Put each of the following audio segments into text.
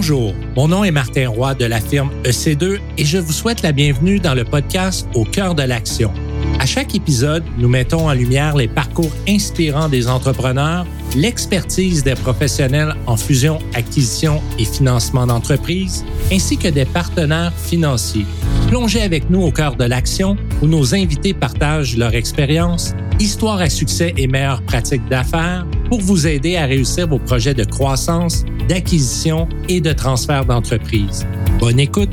Bonjour, mon nom est Martin Roy de la firme EC2 et je vous souhaite la bienvenue dans le podcast Au cœur de l'action. À chaque épisode, nous mettons en lumière les parcours inspirants des entrepreneurs, l'expertise des professionnels en fusion, acquisition et financement d'entreprises, ainsi que des partenaires financiers. Plongez avec nous au cœur de l'action où nos invités partagent leur expérience, histoire à succès et meilleures pratiques d'affaires pour vous aider à réussir vos projets de croissance, d'acquisition et de transfert d'entreprise. Bonne écoute!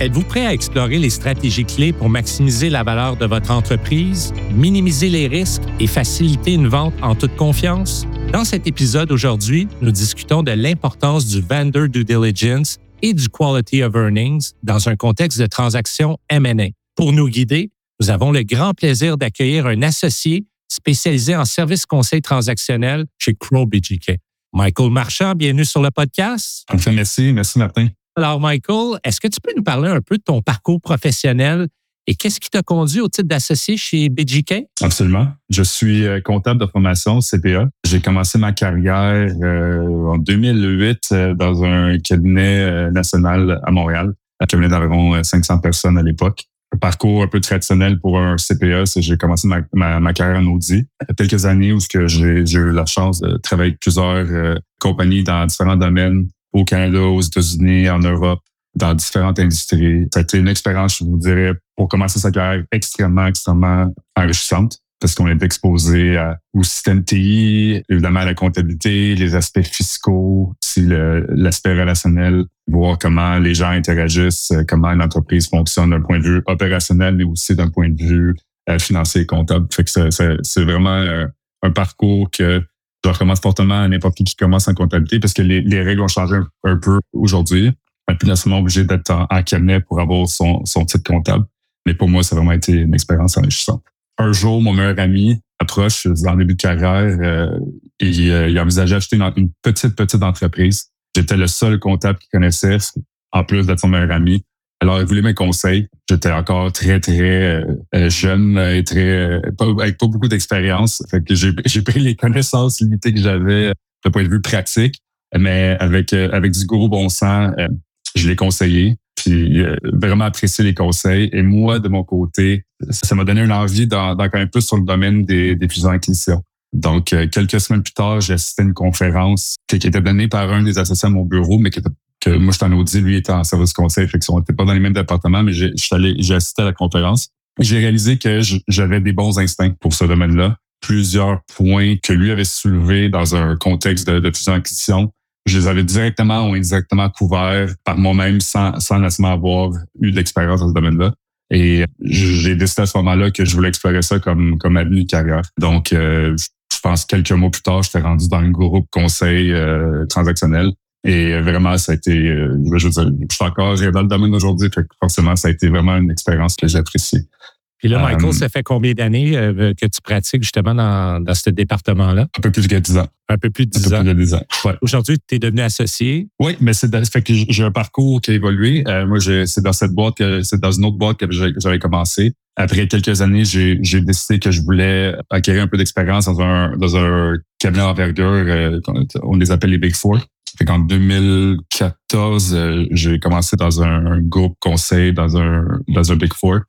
Êtes-vous prêt à explorer les stratégies clés pour maximiser la valeur de votre entreprise, minimiser les risques et faciliter une vente en toute confiance? Dans cet épisode aujourd'hui, nous discutons de l'importance du vendor due diligence et du quality of earnings dans un contexte de transaction M&A. Pour nous guider, nous avons le grand plaisir d'accueillir un associé spécialisé en services conseil transactionnel chez Crow BGK. Michael Marchand, bienvenue sur le podcast. Enfin, merci, merci Martin. Alors, Michael, est-ce que tu peux nous parler un peu de ton parcours professionnel et qu'est-ce qui t'a conduit au titre d'associé chez BGK? Absolument. Je suis euh, comptable de formation CPA. J'ai commencé ma carrière euh, en 2008 euh, dans un cabinet national à Montréal, un cabinet d'environ 500 personnes à l'époque. Parcours un peu traditionnel pour un CPA, c'est j'ai commencé ma, carrière en audit. Il y a quelques années où j'ai eu la chance de travailler avec plusieurs compagnies dans différents domaines au Canada, aux États-Unis, en Europe, dans différentes industries. Ça a été une expérience, je vous dirais, pour commencer sa carrière extrêmement, extrêmement enrichissante parce qu'on est exposé à, au système TI, évidemment à la comptabilité, les aspects fiscaux, aussi l'aspect relationnel, voir comment les gens interagissent, comment une entreprise fonctionne d'un point de vue opérationnel, mais aussi d'un point de vue euh, financier et comptable. Fait que c'est vraiment euh, un parcours que je recommande fortement à n'importe qui qui commence en comptabilité parce que les, règles ont changé un, peu aujourd'hui. On n'est plus nécessairement obligé d'être en, cabinet pour avoir son, son titre comptable. Mais pour moi, ça a vraiment été une expérience enrichissante. Un jour, mon meilleur ami approche le début de carrière euh, et euh, il envisageait d'acheter une, une, petite, petite entreprise. J'étais le seul comptable qu'il connaissait, en plus d'être son meilleur ami. Alors, il voulait mes conseils. J'étais encore très, très euh, euh, jeune et très pas, avec pas beaucoup d'expérience. Fait j'ai, pris les connaissances limitées que j'avais de point de vue pratique, mais avec avec du gros bon sens, je l'ai conseillé. Puis vraiment apprécié les conseils. Et moi, de mon côté, ça m'a donné une envie d'en, quand même plus sur le domaine des, des fusions-acquisitions. Donc, quelques semaines plus tard, j'ai assisté à une conférence qui, était donnée par un des associés à mon bureau, mais qui était que moi, j'étais en audit, lui était en service conseil, fait qu'on n'était pas dans les mêmes départements, mais j'ai assisté à la conférence. J'ai réalisé que j'avais des bons instincts pour ce domaine-là. Plusieurs points que lui avait soulevés dans un contexte de, de fusion-acquisition, je les avais directement ou indirectement couverts par moi-même sans, sans nécessairement avoir eu d'expérience dans ce domaine-là. Et j'ai décidé à ce moment-là que je voulais explorer ça comme, comme avenue carrière. Donc, euh, je pense quelques mois plus tard, j'étais rendu dans le groupe conseil euh, transactionnel et vraiment, ça a été, euh, je veux dire, je suis encore dans le domaine aujourd'hui, forcément, ça a été vraiment une expérience que j'apprécie. Puis là, Michael, euh, ça fait combien d'années euh, que tu pratiques justement dans, dans ce département-là? Un peu plus de 10 ans. Un peu plus de 10 ans. Plus ans. Ouais. Aujourd'hui, tu es devenu associé. Oui, mais c'est fait que j'ai un parcours qui a évolué. moi, c'est dans cette boîte que c'est dans une autre boîte que j'avais commencé. Après quelques années, j'ai décidé que je voulais acquérir un peu d'expérience dans un dans un cabinet envergure. on les appelle les Big Four. Fait qu'en 2014, euh, j'ai commencé dans un, groupe conseil dans un dans un Big Four.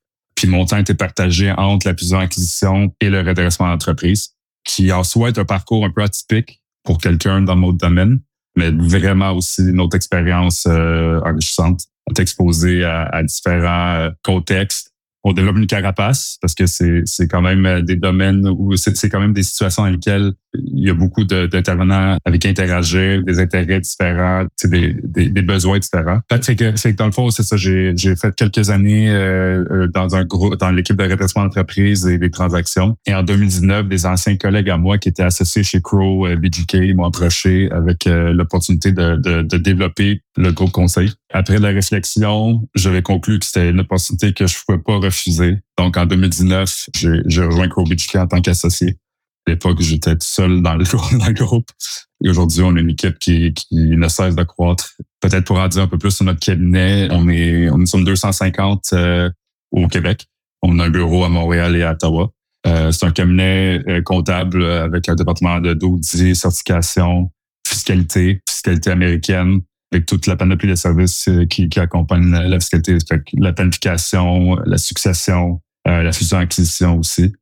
Puis mon était partagé entre la fusion acquisition et le redressement d'entreprise, qui en soi est un parcours un peu atypique pour quelqu'un dans notre domaine, mais vraiment aussi une autre expérience euh, enrichissante. On est exposé à, à différents euh, contextes, on développe une carapace parce que c'est c'est quand même euh, des domaines où c'est quand même des situations dans lesquelles il y a beaucoup d'intervenants avec qui interagir, des intérêts différents, des, des, des besoins différents. C'est que, c'est que dans le fond, c'est ça, j'ai fait quelques années euh, euh, dans un groupe, dans l'équipe de redressement d'entreprise et des transactions. Et en 2019, des anciens collègues à moi qui étaient associés chez Crow BGK m'ont approché avec l'opportunité de, de, de développer le groupe conseil. Après la réflexion, j'avais conclu que c'était une opportunité que je ne pouvais pas refuser. Donc, en 2019, j'ai rejoint CrowBGK en tant qu'associé. L'époque, j'étais seul dans le, dans le groupe. Et aujourd'hui, on a une équipe qui, qui ne cesse de croître. Peut-être pour en dire un peu plus sur notre cabinet, on est, on est 250 euh, au Québec. On a un bureau à Montréal et à Ottawa. c'est un cabinet comptable avec un département de d'audit, certification, fiscalité, fiscalité américaine, avec toute la panoplie de services qui, qui accompagnent la, fiscalité, la planification, la succession, la fusion-acquisition aussi.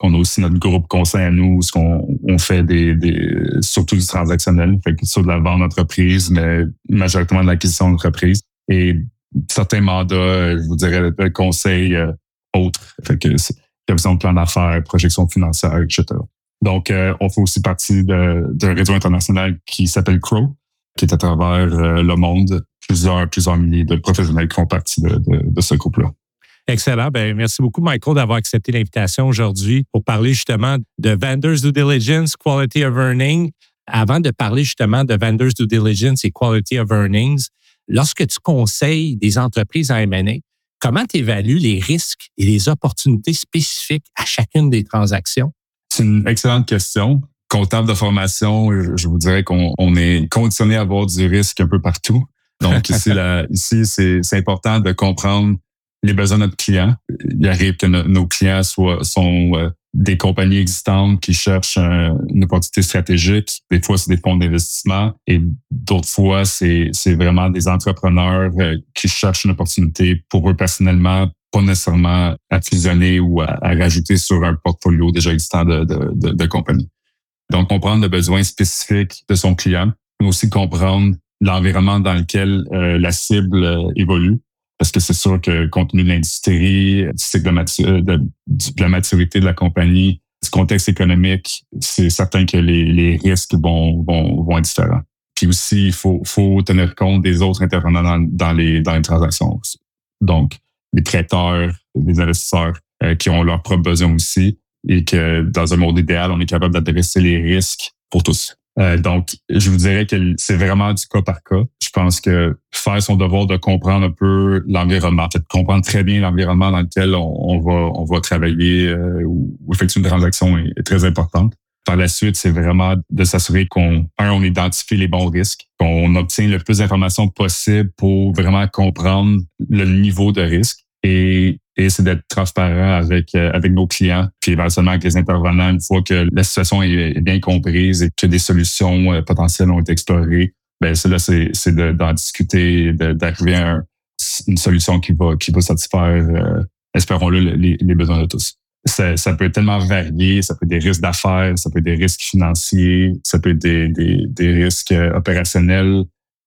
On a aussi notre groupe conseil à nous, ce qu'on on fait des, des surtout du transactionnel, fait que sur de la vente d'entreprise, mais majoritairement de l'acquisition d'entreprise. Et certains mandats, je vous dirais, le conseil euh, autres. Fait que révision de plan d'affaires, projection financière, etc. Donc, euh, on fait aussi partie d'un réseau international qui s'appelle CROW, qui est à travers euh, le monde, plusieurs, plusieurs milliers de professionnels qui font partie de, de, de ce groupe-là. Excellent. Ben, merci beaucoup, Michael, d'avoir accepté l'invitation aujourd'hui pour parler justement de Vendors Due Diligence, Quality of Earning. Avant de parler justement de Vendors Due Diligence et Quality of Earnings, lorsque tu conseilles des entreprises en M&A, comment tu évalues les risques et les opportunités spécifiques à chacune des transactions? C'est une excellente question. Comptable de formation, je vous dirais qu'on est conditionné à avoir du risque un peu partout. Donc ici, ici c'est important de comprendre les besoins de notre client. Il arrive que nos clients soient, sont euh, des compagnies existantes qui cherchent une opportunité stratégique. Des fois, c'est des fonds d'investissement et d'autres fois, c'est, vraiment des entrepreneurs euh, qui cherchent une opportunité pour eux personnellement, pas nécessairement à fusionner ou à, rajouter sur un portfolio déjà existant de, de, de, compagnies. Donc, comprendre le besoin spécifique de son client, mais aussi comprendre l'environnement dans lequel euh, la cible évolue parce que c'est sûr que compte tenu de l'industrie, du cycle de, de, la maturité de la compagnie, du contexte économique, c'est certain que les, risques vont, vont, vont, être différents. Puis aussi, il faut, faut tenir compte des autres intervenants dans, dans, les, dans les transactions. Donc, les prêteurs, les investisseurs euh, qui ont leurs propres besoins aussi et que dans un monde idéal, on est capable d'adresser les risques pour tous. Euh, donc, je vous dirais que c'est vraiment du cas par cas. Je pense que faire son devoir de comprendre un peu l'environnement, fait comprendre très bien l'environnement dans lequel on, va on va travailler euh, ou, effectuer une transaction est, très importante. Par la suite, c'est vraiment de s'assurer qu'on, un, on identifie les bons risques, qu'on obtient le plus d'informations possible pour vraiment comprendre le niveau de risque et et c'est d'être transparent avec euh, avec nos clients, puis éventuellement avec les intervenants une fois que la situation est bien comprise et que des solutions euh, potentielles ont été explorées. Ben c'est là c'est c'est d'en discuter, d'arriver à une solution qui va qui va satisfaire, euh, espérons-le, les, les besoins de tous. Ça, ça, peut tellement varié, ça peut être des risques d'affaires, ça peut être des risques financiers, ça peut être des, des, des risques opérationnels,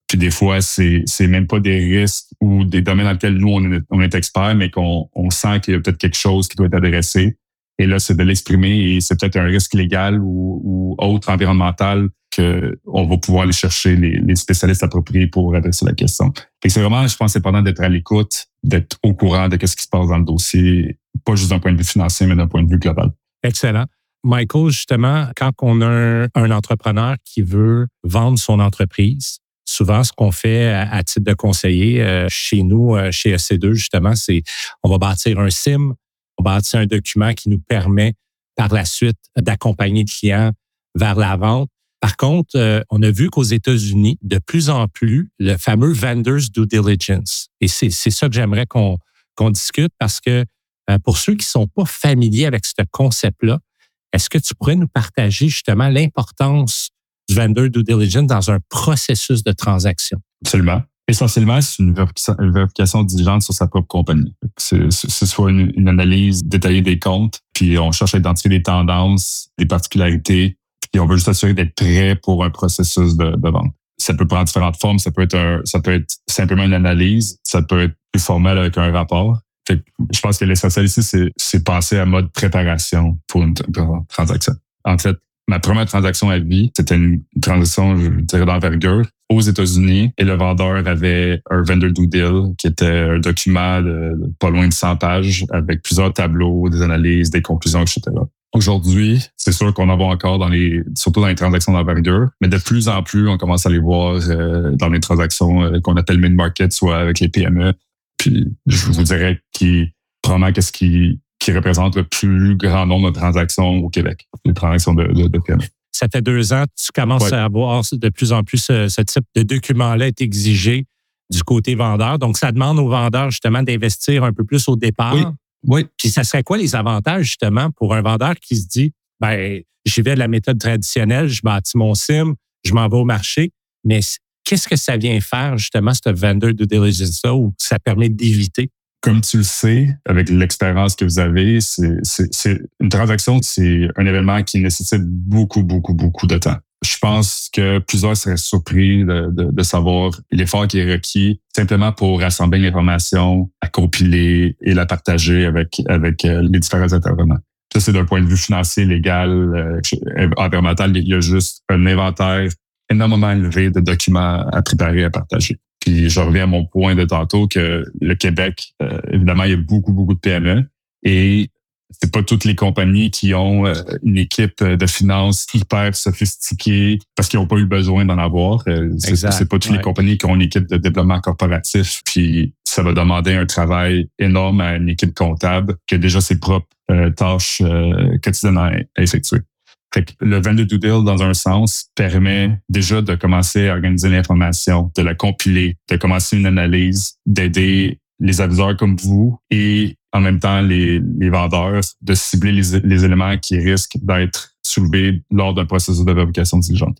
puis des fois, c'est c'est même pas des risques ou des domaines dans lesquels nous, on est, on est expert, mais qu'on on sent qu'il y a peut-être quelque chose qui doit être adressé. Et là, c'est de l'exprimer et c'est peut-être un risque légal ou, ou autre environnemental que on va pouvoir aller chercher les, les spécialistes appropriés pour adresser la question. Et c'est vraiment, je pense, important d'être à l'écoute, d'être au courant de ce qui se passe dans le dossier, pas juste d'un point de vue financier, mais d'un point de vue global. Excellent. Michael, justement, quand on a un entrepreneur qui veut vendre son entreprise, souvent, ce qu'on fait à, titre de conseiller euh, chez nous, euh, chez EC2, justement, c'est on va bâtir un SIM, on va bâtir un document qui nous permet par la suite d'accompagner le client vers la vente. Par contre, euh, on a vu qu'aux États-Unis, de plus en plus, le fameux vendors due diligence. Et c'est ça que j'aimerais qu'on qu'on discute parce que pour ceux qui sont pas familiers avec ce concept-là, est-ce que tu pourrais nous partager justement l'importance du vendor due diligence dans un processus de transaction. Absolument. Essentiellement, c'est une vérification diligente sur sa propre compagnie. C'est soit une, analyse détaillée des comptes, puis on cherche à identifier des tendances, des particularités, puis on veut juste s'assurer d'être prêt pour un processus de, vente. Ça peut prendre différentes formes. Ça peut être ça peut être simplement une analyse. Ça peut être plus formel avec un rapport. je pense que l'essentiel ici, c'est penser à mode préparation pour une transaction. En fait, Ma première transaction à vie, c'était une transaction, je dirais, d'envergure aux États-Unis et le vendeur avait un vendor due deal qui était un document de pas loin de 100 pages avec plusieurs tableaux, des analyses, des conclusions, etc. Aujourd'hui, c'est sûr qu'on en voit encore dans les, surtout dans les transactions d'envergure, mais de plus en plus, on commence à les voir euh, dans les transactions euh, qu'on appelle mid-market, soit avec les PME. Puis, je vous dirais qui, probablement qu'est-ce qui, qui représente le plus grand nombre de transactions au Québec, les transactions de, de, de Ça fait deux ans, tu commences à avoir de plus en plus ce, type de document-là est exigé du côté vendeur. Donc, ça demande aux vendeurs justement d'investir un peu plus au départ Oui. Puis ça serait quoi les avantages justement pour un vendeur qui se dit, ben, j'y vais de la méthode traditionnelle, je bâtis mon sim, je m'en vais au marché, mais qu'est-ce que ça vient faire justement, ce vendor de diligence-là, où ça permet d'éviter? Comme tu le sais, avec l'expérience que vous avez, c'est une transaction, c'est un événement qui nécessite beaucoup, beaucoup, beaucoup de temps. Je pense que plusieurs seraient surpris de, de, de savoir l'effort qui est requis simplement pour rassembler l'information, la compiler et la partager avec, avec euh, les différents intervenants. Ça, c'est d'un point de vue financier, légal, euh, environnemental. Il y a juste un inventaire énormément élevé de documents à préparer, à partager. Puis je reviens à mon point de tantôt que le Québec, euh, évidemment, il y a beaucoup, beaucoup de PME et c'est pas toutes les compagnies qui ont euh, une équipe de finances hyper sophistiquée parce qu'ils n'ont pas eu besoin d'en avoir. Euh, c'est pas toutes les compagnies qui ont une équipe de développement corporatif. Puis ça va demander un travail énorme à une équipe comptable qui a déjà ses propres tâches quotidiennes à effectuer. Fait que le vendor due deal, dans un sens, permet déjà de commencer à organiser l'information, de la compiler, de commencer une analyse, d'aider les aviseurs comme vous et en même temps les, les vendeurs de cibler les, les éléments qui risquent d'être soulevés lors d'un processus de vérification diligente.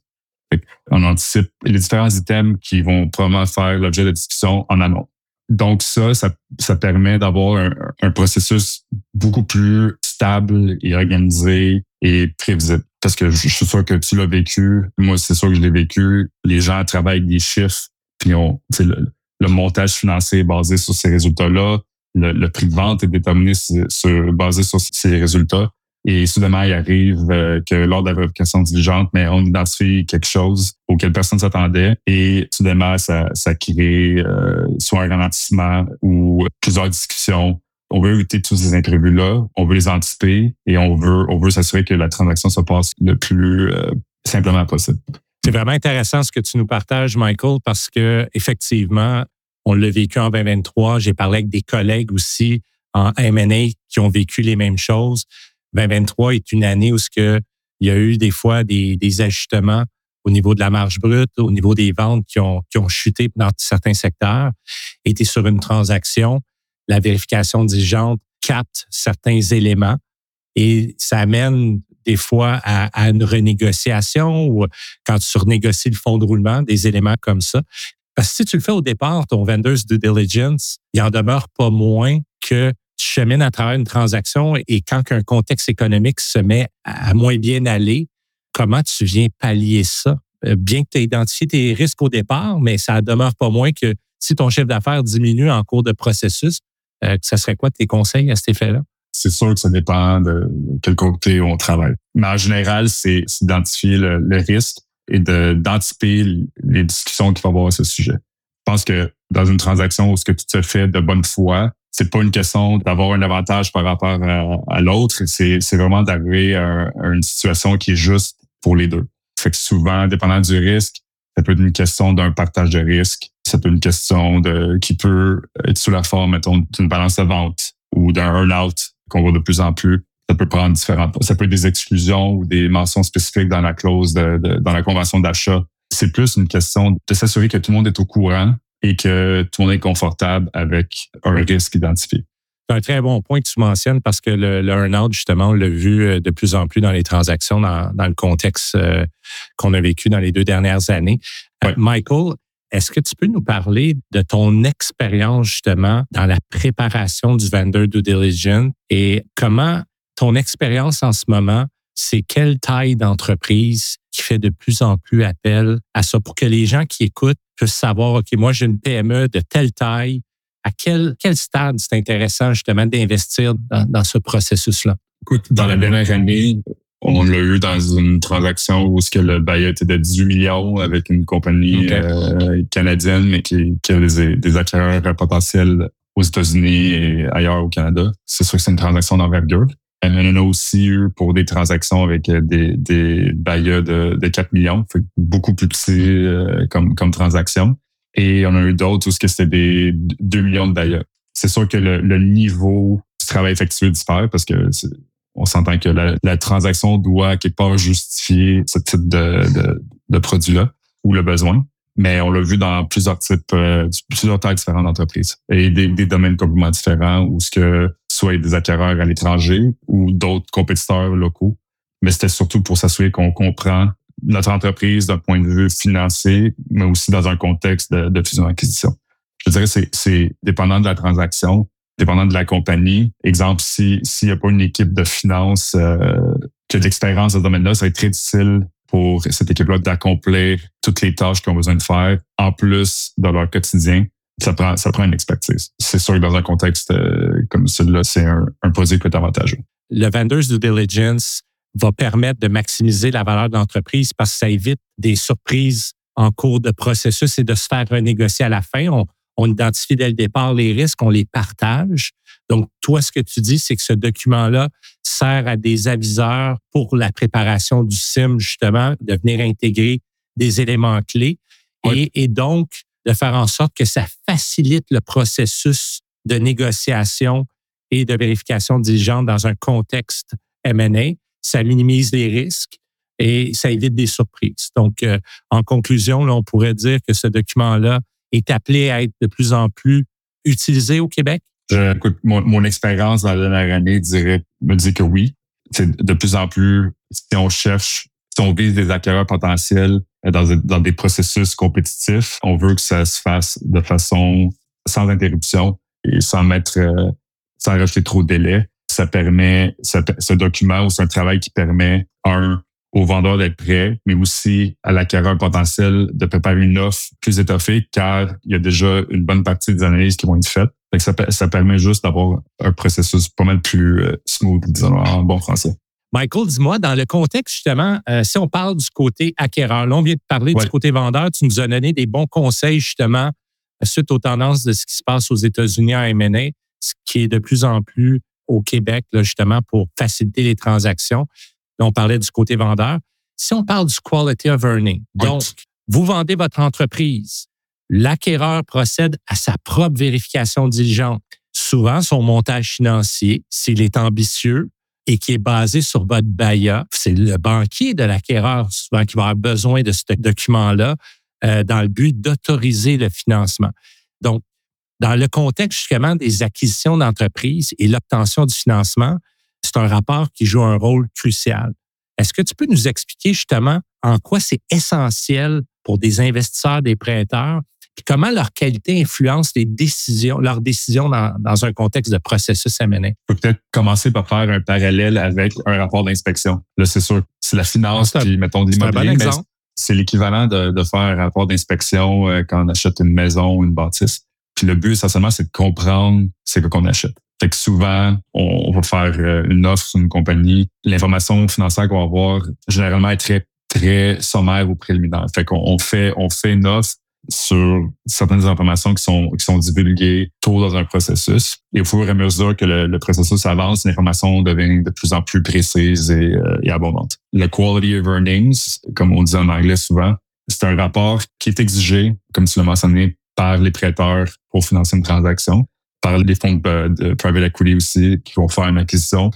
On anticipe les différents items qui vont probablement faire l'objet de discussion en amont. Donc ça, ça, ça permet d'avoir un, un, processus beaucoup plus stable et organisé et prévisible. Parce que je suis sûr que tu l'as vécu. Moi, c'est sûr que je l'ai vécu. Les gens travaillent avec des chiffres, puis on, le, le montage financier est basé sur ces résultats-là. Le, prix de vente est déterminé sur, basé sur ces résultats. Et soudainement, il arrive euh, que lors de la vérification diligente, mais on identifie quelque chose auquel personne s'attendait et soudainement, ça, ça crée euh, soit un ralentissement ou plusieurs discussions on veut éviter tous ces imprévus-là, on veut les anticiper et on veut, on veut s'assurer que la transaction se passe le plus euh, simplement possible. C'est vraiment intéressant ce que tu nous partages, Michael, parce que effectivement, on l'a vécu en 2023. J'ai parlé avec des collègues aussi en M&A qui ont vécu les mêmes choses. 2023 est une année où ce que il y a eu des fois des, des ajustements au niveau de la marge brute, au niveau des ventes qui ont, qui ont chuté dans certains secteurs. Et sur une transaction la vérification diligente capte certains éléments et ça amène des fois à, une renégociation ou quand tu renégocies le fonds de roulement, des éléments comme ça. Parce que si tu le fais au départ, ton vendor's due diligence, il en demeure pas moins que tu chemines à travers une transaction et quand un contexte économique se met à moins bien aller, comment tu viens pallier ça? Euh, bien que tu aies identifié tes risques au départ, mais ça demeure pas moins que si ton chiffre d'affaires diminue en cours de processus, euh, ça serait quoi tes conseils à cet effet-là? C'est sûr que ça dépend de quel côté on travaille. Mais en général, c'est d'identifier le, risque et d'anticiper les discussions qu'il va y avoir à ce sujet. Je pense que dans une transaction où ce que tu te fais de bonne foi, c'est pas une question d'avoir un avantage par rapport à, l'autre, c'est vraiment d'arriver à, une situation qui est juste pour les deux. Fait que souvent, dépendant du risque, ça peut être une question d'un partage de risque. Ça peut être une question de qui peut être sous la forme, mettons, d'une balance de vente ou d'un earn-out qu'on voit de plus en plus. Ça peut prendre différentes. Ça peut être des exclusions ou des mentions spécifiques dans la clause de, dans la convention d'achat. C'est plus une question de s'assurer que tout le monde est au courant et que tout le monde est confortable avec un risque identifié. C'est un très bon point que tu mentionnes parce que le, le earn-out, justement, on l'a vu euh, de plus en plus dans les transactions, dans, dans le contexte euh, qu'on a vécu dans les deux dernières années. Euh, Michael, est-ce que tu peux nous parler de ton expérience justement dans la préparation du vendor due diligence et comment ton expérience en ce moment, c'est quelle taille d'entreprise qui fait de plus en plus appel à ça pour que les gens qui écoutent puissent savoir, OK, moi j'ai une PME de telle taille, à quel, quel stade c'est intéressant justement d'investir dans, ce processus-là? Écoute, dans la dernière année, on l'a eu dans une transaction où ce que le bail était de 18 millions avec une compagnie euh, canadienne, mais qui, qui a des, des acquéreurs potentiels aux États-Unis et ailleurs au Canada. C'est sûr que c'est une transaction d'envergure. On en a aussi eu pour des transactions avec des, des bailleurs de, de 4 millions, fait beaucoup plus petit euh, comme, comme transaction. Et on a eu d'autres où c'était des 2 millions de. C'est sûr que le, le, niveau du travail effectué diffère parce que on s'entend que la, la, transaction doit quelque part justifier ce type de, de, de produit-là ou le besoin. Mais on l'a vu dans plusieurs types, euh, plusieurs tailles différentes d'entreprises et des, des, domaines complètement différents où ce que soit des acquéreurs à l'étranger ou d'autres compétiteurs locaux. Mais c'était surtout pour s'assurer qu'on comprend notre entreprise d'un point de vue financier, mais aussi dans un contexte de, fusion-acquisition. Je dirais c'est c'est dépendant de la transaction, dépendant de la compagnie. Exemple, si s'il n'y a pas une équipe de finance euh, qui a de l'expérience dans ce domaine-là, ça va être très difficile pour cette équipe-là d'accomplir toutes les tâches qu'ils ont besoin de faire, en plus de leur quotidien. Ça prend, ça prend une expertise. C'est sûr que dans un contexte euh, comme celui-là, c'est un, un produit qui être avantageux. Le vendor's due diligence va permettre de maximiser la valeur de l'entreprise parce que ça évite des surprises en cours de processus et de se faire renégocier à la fin. On, on identifie dès le départ les risques, on les partage. Donc, toi, ce que tu dis, c'est que ce document-là sert à des aviseurs pour la préparation du SIM, justement, de venir intégrer des éléments clés et, et donc de faire en sorte que ça facilite le processus de négociation et de vérification diligente dans un contexte M&A. Ça minimise les risques et ça évite des surprises. Donc, euh, en conclusion, là, on pourrait dire que ce document-là est appelé à être de plus en plus utilisé au Québec? Écoute, mon, expérience dans la dernière année me dit que oui. C'est de plus en plus, si on cherche, si on vise des acquéreurs potentiels dans, dans des processus compétitifs, on veut que ça se fasse de façon sans interruption et sans mettre, euh, sans rajouter trop de délai. Ça permet, ce document ou c'est un travail qui permet, un, au vendeur d'être prêt, mais aussi à l'acquéreur potentiel de préparer une offre plus étoffée, car il y a déjà une bonne partie des analyses qui vont être faites. ça, ça permet juste d'avoir un processus pas mal plus euh, smooth, disons en bon français. Michael, dis-moi, dans le contexte, justement, euh, si on parle du côté acquéreur, là, on vient de parler du côté vendeur, tu nous as donné des bons conseils, justement, suite aux tendances de ce qui se passe aux États-Unis en M&A, ce qui est de plus en plus au Québec, là, justement, pour faciliter les transactions on parlait du côté vendeur. Si on parle du quality of earning, donc, vous vendez votre entreprise, l'acquéreur procède à sa propre vérification diligente. Souvent, son montage financier, s'il est ambitieux et qui est basé sur votre BAYA, c'est le banquier de l'acquéreur souvent qui va avoir besoin de ce document-là euh, dans le but d'autoriser le financement. Donc, dans le contexte justement des acquisitions d'entreprises et l'obtention du financement, c'est un rapport qui joue un rôle crucial. Est-ce que tu peux nous expliquer justement en quoi c'est essentiel pour des investisseurs, des prêteurs, et comment leur qualité influence les décisions, leurs décisions dans, un contexte de processus M&A? Je peux peut-être commencer par faire un parallèle avec un rapport d'inspection. Là, c'est sûr, c'est la finance, puis mettons l'immobilier, mais c'est l'équivalent de, de, faire un rapport d'inspection euh, quand on achète une maison ou une bâtisse. Le but, essentiellement, c'est de comprendre c'est quoi qu'on achète. Fait que souvent, on, va faire euh, une offre sur une compagnie. L'information financière qu'on va avoir, généralement, est très, très sommaire ou préliminaire. Fait qu'on fait, on fait une offre sur certaines informations qui sont, qui sont divulguées tôt dans un processus. Et au fur et à mesure que le, processus avance, l'information devient de plus en plus précise et, euh, et abondante. Le quality of earnings, comme on dit en anglais souvent, c'est un rapport qui est exigé, comme tu l'as mentionné, par les prêteurs pour financer une transaction par les fonds de, private equity aussi qui vont faire une acquisition.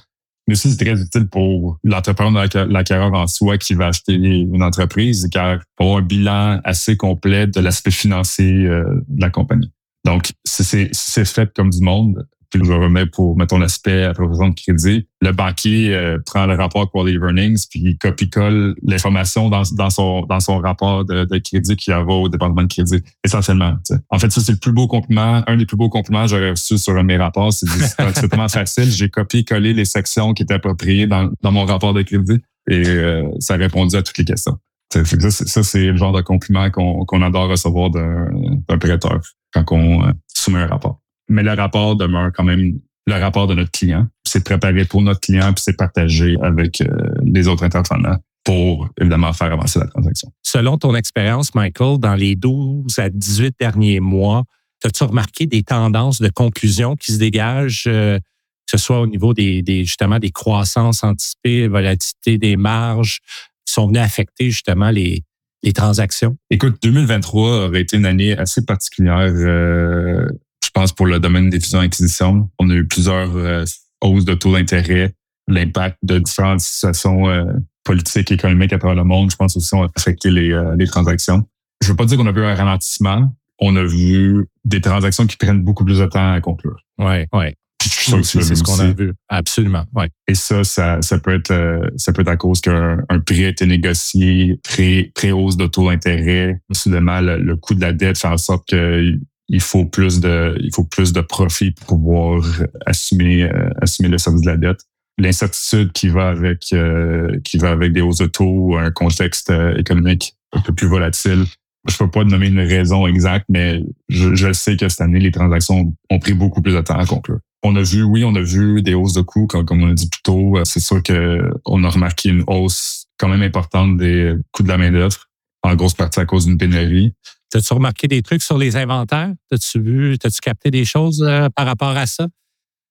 Mais aussi, c'est très utile pour l'entrepreneur, l'acquéreur en soi qui va acheter une entreprise, car pour un bilan assez complet de l'aspect financier euh, de la compagnie. Donc, c'est fait comme du monde puis je remets pour, mettons, l'aspect appropriation de crédit. Le banquier euh, prend le rapport Quality Earnings, puis il copie-colle l'information dans, dans, son, dans son rapport de, de crédit qui va au département de crédit, essentiellement. En fait, ça, c'est le plus beau compliment, un des plus beaux compliments que j'aurais reçu sur un de mes rapports. C'est tellement facile. J'ai copié-collé les sections qui étaient appropriées dans, dans mon rapport de crédit et euh, ça a répondu à toutes les questions. Ça, ça c'est le genre de compliment qu'on qu'on adore recevoir d'un prêteur quand on euh, soumet un rapport mais le rapport demeure quand même le rapport de notre client. C'est préparé pour notre client, puis c'est partagé avec euh, les autres intervenants pour évidemment faire avancer la transaction. Selon ton expérience, Michael, dans les 12 à 18 derniers mois, as-tu remarqué des tendances de conclusion qui se dégagent, euh, que ce soit au niveau des, justement des croissances anticipées, volatilité des marges, qui sont venues affecter justement les, les transactions? Écoute, 2023 aurait été une année assez particulière euh, pense, pour le domaine des fusions-acquisitions. On a eu plusieurs euh, hausses de taux d'intérêt, l'impact de différentes situations euh, politiques et économiques à travers le monde. Je pense aussi ont affecté les, euh, les transactions. Je veux pas dire qu'on a vu un ralentissement. On a vu des transactions qui prennent beaucoup plus de temps à conclure. Ouais, ouais. je c'est ce qu'on a vu. Absolument, ouais. Et ça, ça, ça peut être, euh, ça peut être à cause qu'un prix a été négocié, très, très hausse de taux d'intérêt. Soudainement, le, le coût de la dette fait en sorte que il faut plus de, il faut plus de profit pour pouvoir assumer, euh, assumer le service de la dette. L'incertitude qui va avec, euh, qui va avec des hausses de taux, un contexte euh, économique un peu plus volatile. Je peux pas nommer une raison exacte, mais je, je sais que cette année, les transactions ont pris beaucoup plus de temps à conclure. On a vu, oui, on a vu des hausses de coûts, comme, comme on a dit plus tôt. C'est sûr que on a remarqué une hausse quand même importante des coûts de la main-d'œuvre, en grosse partie à cause d'une pénurie. As-tu remarqué des trucs sur les inventaires? As-tu vu, as-tu capté des choses euh, par rapport à ça?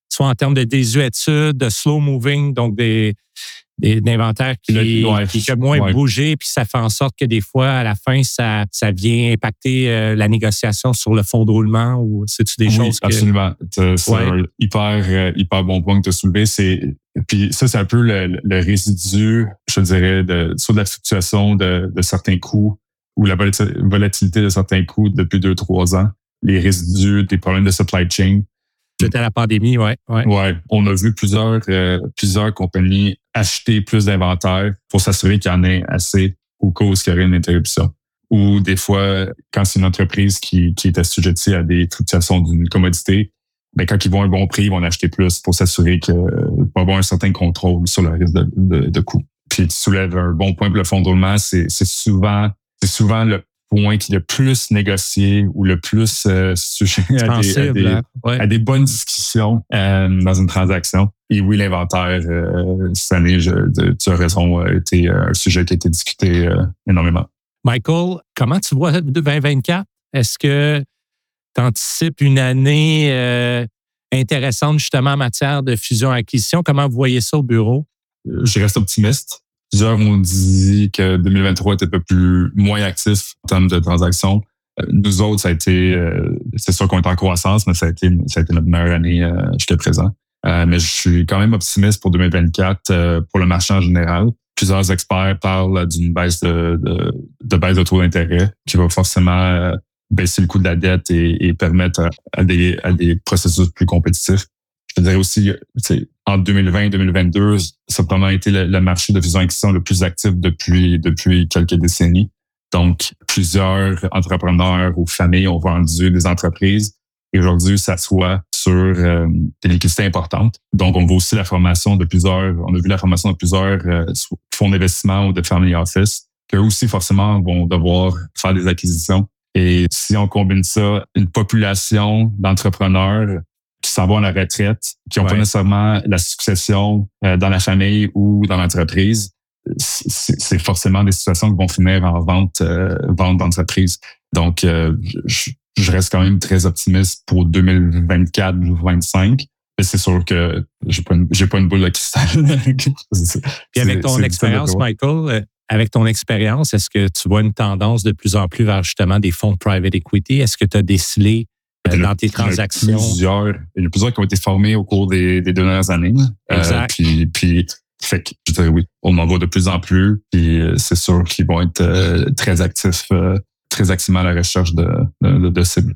Soit en termes de désuétude, de slow moving, donc des, d'inventaire qui, qui moins bougé, puis ça fait en sorte que des fois, à la fin, ça, ça vient impacter euh, la négociation sur le fond de roulement ou c'est-tu des choses que... absolument. C'est un hyper, euh, hyper bon point que tu as soulevé. C'est, puis ça, c'est un peu le, résidu, je dirais, de, sur la fluctuation de, de certains coûts ou la volatilité de certains coûts depuis deux, trois ans, les résidus des problèmes de supply chain. C'était la pandémie, ouais. Ouais, ouais on a vu plusieurs, euh, plusieurs compagnies acheter plus d'inventaire pour s'assurer qu'il y en ait assez au cas où il y aurait une interruption. Ou des fois, quand c'est une entreprise qui, qui est assujettie à des fluctuations d'une commodité, ben quand ils vont un bon prix, ils vont en acheter plus pour s'assurer qu'il va avoir un certain contrôle sur le risque de, de, de coût. Puis tu soulèves un bon point pour le fondement, c'est souvent c'est souvent le point qui est le plus négocié ou le plus euh, sujet à des, hein? à, des, bonnes discussions euh, dans une transaction. Et oui, l'inventaire, euh, cette année, je, tu as raison, a été un sujet qui a été discuté énormément. Michael, comment tu vois 2024? Est-ce que tu anticipes une année intéressante justement en matière de fusion-acquisition? Comment vous voyez ça au bureau? Je reste optimiste. Plusieurs ont dit que 2023 était un peu plus moins actif en termes de transactions. Euh, nous autres, ça a été, euh, c'est sûr qu'on est en croissance, mais ça a été, ça a été notre meilleure année euh, jusqu'à présent. mais je suis quand même optimiste pour 2024 pour le marché en général. Plusieurs experts parlent d'une baisse de, de, de baisse de taux d'intérêt qui va forcément baisser le coût de la dette et, et permettre à, des, à des processus plus compétitifs. Je dirais aussi, en 2020-2022, ça a probablement été le, marché de fusion-acquisition le plus actif depuis, depuis quelques décennies. Donc, plusieurs entrepreneurs ou familles ont vendu des entreprises et aujourd'hui s'assoient sur euh, des liquidités importantes. Donc, on voit aussi la formation de plusieurs, on a vu la formation de plusieurs euh, fonds d'investissement ou de family office qui aussi forcément vont devoir faire des acquisitions. Et si on combine ça, une population d'entrepreneurs qui s'en vont à la retraite, qui n'ont pas nécessairement la succession euh, dans la famille ou dans l'entreprise, c'est forcément des situations qui vont finir en vente, euh, vente d'entreprise. Donc, euh, je, reste quand même très optimiste pour 2024-2025. Mais c'est sûr que j'ai pas j'ai pas une boule de cristal. Et avec ton expérience, Michael, avec ton expérience, est-ce que tu vois une tendance de plus en plus vers justement des fonds de private equity? Est-ce que tu as décelé dans tes transactions. Il y, plusieurs, il y a plusieurs qui ont été formés au cours des, des dernières années. Euh, exact. puis, puis, fait que, je dirais oui, on en voit de plus en plus. Puis, euh, c'est sûr qu'ils vont être euh, très actifs, très activement à la recherche de, de, de cibles.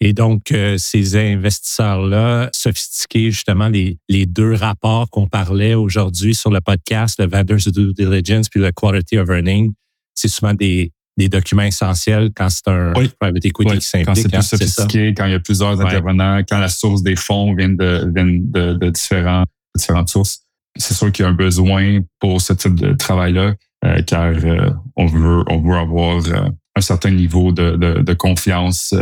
Et donc, ces investisseurs-là, sophistiqués, justement, les, les deux rapports qu'on parlait aujourd'hui sur le podcast, le Vendors Due Diligence puis le Quality of Earning, c'est souvent des, des documents essentiels quand c'est un private equity qui s'implique. Quand c'est plus hein, sophistiqué, quand il y a plusieurs intervenants, quand la source des fonds vient de, vient de, de, différents, différentes sources. C'est sûr qu'il y a un besoin pour ce type de travail-là, euh, car euh, on veut on veut avoir euh, un certain niveau de, de, de confiance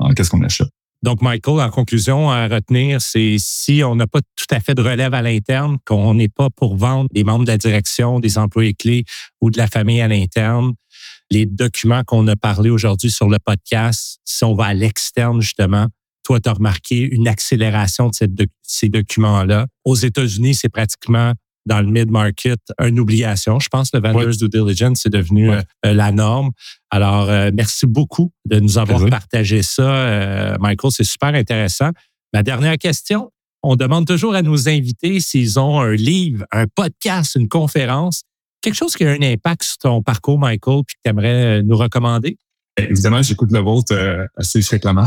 en qu'est-ce qu'on achète. Donc, Michael, en conclusion, à retenir, c'est si on n'a pas tout à fait de relève à l'interne, qu'on n'est pas pour vendre des membres de la direction, des employés clés ou de la famille à l'interne, les documents qu'on a parlé aujourd'hui sur le podcast, si on va à l'externe, justement, toi, tu as remarqué une accélération de, ces documents-là. Aux États-Unis, c'est pratiquement dans le mid-market une obligation. Je pense que le vendor's due diligence, c'est devenu euh, la norme. Alors, euh, merci beaucoup de nous avoir partagé ça, euh, Michael. C'est super intéressant. Ma dernière question, on demande toujours à nos invités s'ils ont un livre, un podcast, une conférence quelque chose qui a un impact sur ton parcours, Michael, puis que tu aimerais euh, nous recommander? Évidemment, j'écoute le vôtre euh, assez fréquemment.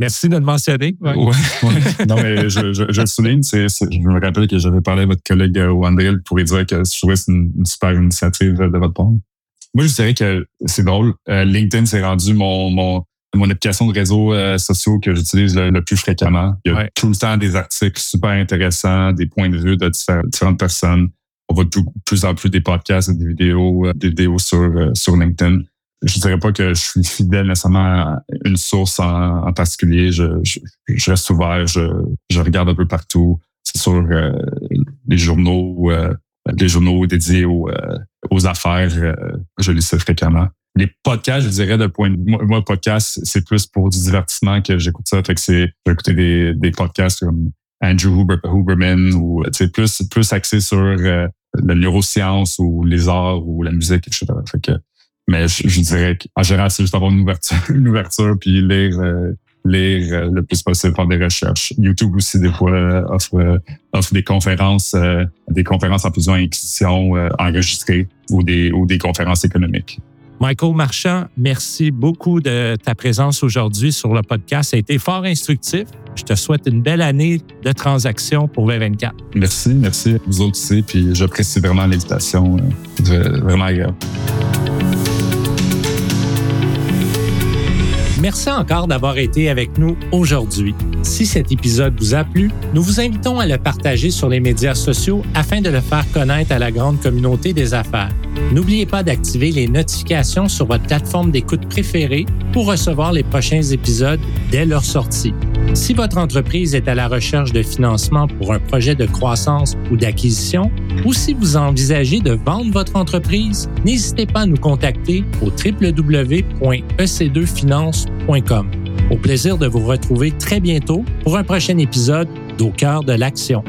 Merci de le mentionner. Oui, ouais, Non, mais je, je, je le souligne. Je me rappelle que j'avais parlé à votre collègue euh, Wandril pour lui dire que je trouvais que c'est une, super initiative de votre part. Moi, je dirais que c'est drôle. Euh, LinkedIn s'est rendu mon, mon, mon application de réseaux euh, sociaux que j'utilise le, plus fréquemment. Il y a tout le temps des articles super intéressants, des points de vue de différentes personnes. On voit de plus en plus des podcasts et des vidéos, des vidéos sur, sur LinkedIn je dirais pas que je suis fidèle nécessairement à une source en, particulier. Je, je, reste ouvert, je, je regarde un peu partout. C'est sur euh, les journaux, euh, les journaux dédiés aux, euh, aux affaires, euh, je lis ça fréquemment. Les podcasts, je dirais, de point de moi, moi podcast, c'est plus pour du divertissement que j'écoute ça. Fait que c'est, j'écouter des, des podcasts comme Andrew Huberman ou, tu sais, plus, plus axé sur la neuroscience ou les arts ou la musique, etc. Fait que mais je, dirais qu'en général, c'est juste avoir une ouverture, une ouverture puis lire, euh, lire euh, le plus possible, faire des recherches. YouTube aussi, des fois, euh, offre, offre des conférences, des conférences en fusion inquisition enregistrées ou des, ou des conférences économiques. Michael Marchand, merci beaucoup de ta présence aujourd'hui sur le podcast. Ça a été fort instructif. Je te souhaite une belle année de transactions pour 2024. Merci, merci à vous autres aussi. Puis j'apprécie vraiment l'invitation. Vraiment agréable. Merci encore d'avoir été avec nous aujourd'hui. Si cet épisode vous a plu, nous vous invitons à le partager sur les médias sociaux afin de le faire connaître à la grande communauté des affaires. N'oubliez pas d'activer les notifications sur votre plateforme d'écoute préférée pour recevoir les prochains épisodes dès leur sortie. Si votre entreprise est à la recherche de financement pour un projet de croissance ou d'acquisition, ou si vous envisagez de vendre votre entreprise, n'hésitez pas à nous contacter au www.ec2finance.com. Au plaisir de vous retrouver très bientôt pour un prochain épisode d'Au cœur de l'action.